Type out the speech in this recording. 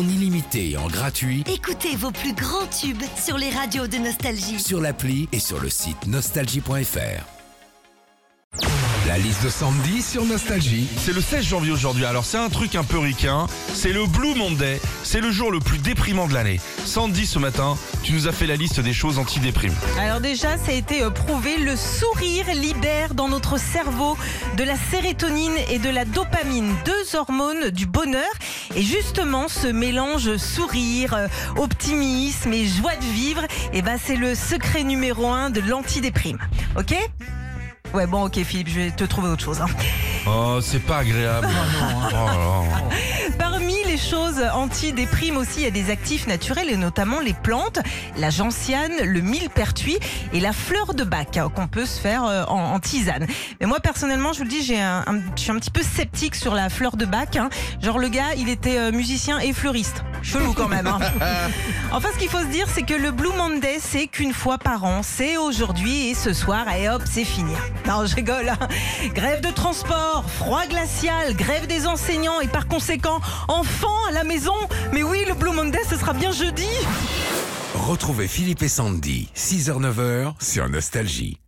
en illimité et en gratuit Écoutez vos plus grands tubes sur les radios de Nostalgie. sur l'appli et sur le site nostalgie.fr. La liste de Sandy sur Nostalgie. C'est le 16 janvier aujourd'hui, alors c'est un truc un peu ricain, c'est le Blue Monday, c'est le jour le plus déprimant de l'année. Sandy, ce matin, tu nous as fait la liste des choses anti-déprime. Alors déjà, ça a été euh, prouvé, le sourire libère dans notre cerveau de la sérotonine et de la dopamine, deux hormones du bonheur. Et justement, ce mélange sourire, euh, optimisme et joie de vivre, eh ben, c'est le secret numéro un de l'antidéprime. Ok? Ouais, bon, ok, Philippe, je vais te trouver autre chose. hein. Oh, c'est pas agréable. Oh là là. Parmi les choses anti-déprime aussi, il y a des actifs naturels et notamment les plantes, la gentiane, le millepertuis et la fleur de bac hein, qu'on peut se faire euh, en, en tisane. Mais moi personnellement, je vous le dis, j'ai un, un- je suis un petit peu sceptique sur la fleur de bac. hein. Genre le gars, il était euh, musicien et fleuriste. Chelou quand même. hein. Enfin, ce qu'il faut se dire, c'est que le Blue Monday, c'est qu'une fois par an. C'est aujourd'hui et ce soir, et hop, c'est fini. Non, je rigole. hein. Grève de transport, froid glacial, grève des enseignants et par conséquent, enfants à la maison. Mais oui, le Blue Monday, ce sera bien jeudi. Retrouvez Philippe et Sandy, 6h-9h sur Nostalgie.